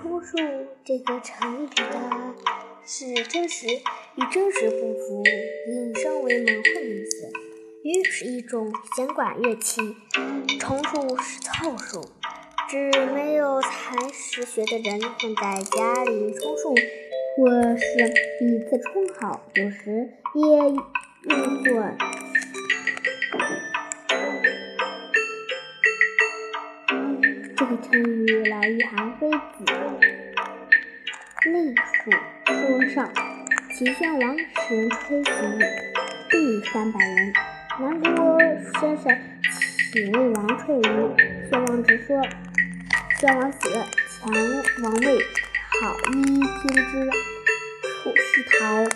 充数这个成语的是真实与真实不符，引申为蒙混的意思。鱼是一种弦管乐器，充数是凑数，指没有才识学的人混在家里充数，或是彼此充好，有时也用作。这个成语来于韩非子《隶书说上》，齐宣王使人吹磬，第三百人。南国先生请魏王吹竽，宣王直说：宣王死，强王位，好一听之，楚师逃。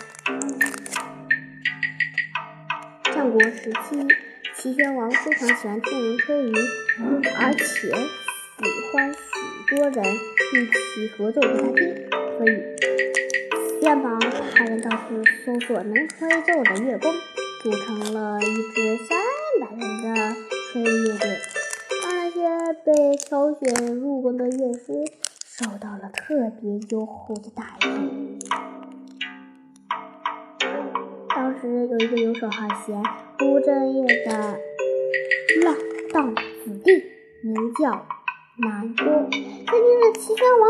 战国时期，齐宣王非常喜欢听人吹竽，而且。喜欢许多人一起合奏给他听，所以宣王派人到处搜索能吹奏的乐工，组成了一支三百人的吹乐队。那些被挑选入宫的乐师受到了特别优厚的待遇。当时有一个游手好闲、不务正业的浪荡子弟，名叫。南郭，他听着齐宣王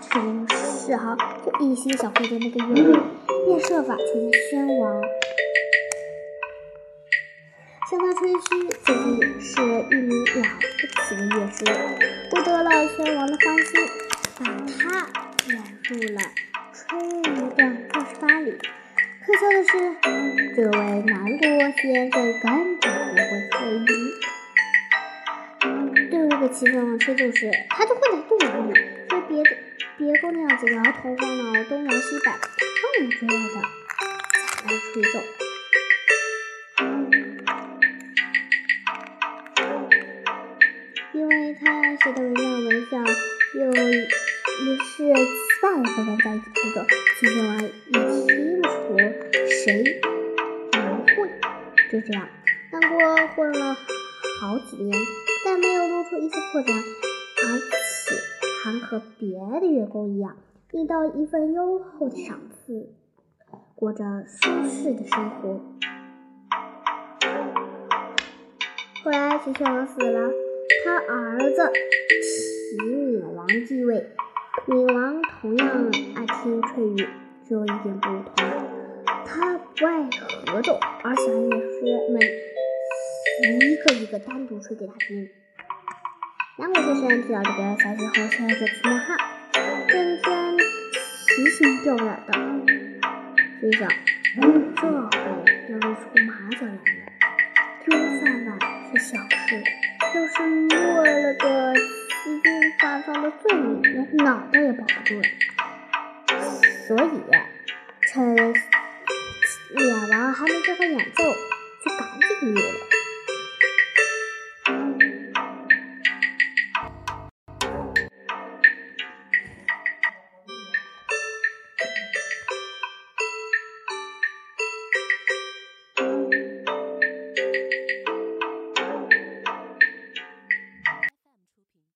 这种嗜好，就一心想获得那个乐队，便设法求见宣王，向他吹嘘自己是一名了不起的乐师，获得了宣王的欢心，把他选入了吹竽的二十八里。可笑的是，这位南郭先生根本不会吹笛竽。这个齐宣王吹奏时，他就混在队伍里，和别的别宫那样子摇头晃脑、东摇西摆，更重要的才吹奏。因为他写的文章文效，又于是七八个人在一起吹奏，齐宣王也听不出谁能混。就这样，南国混了好几年。但没有露出一丝破绽，而且还和别的员工一样，领到一份优厚的赏赐，过着舒适的生活。后来齐宣王死了，他儿子齐闵王继位。闵王同样爱听吹竽，只有一点不同，他不爱合奏，而喜欢乐师们。一个一个单独吹给他听。南国先生听到这个消息后，吓得出汗，整天提心吊胆的，心想：这回要露出马脚来了。听三万是小事，要是落了个七军法上的罪名，连脑袋也保不住了。所以，趁脸王还没做好演奏，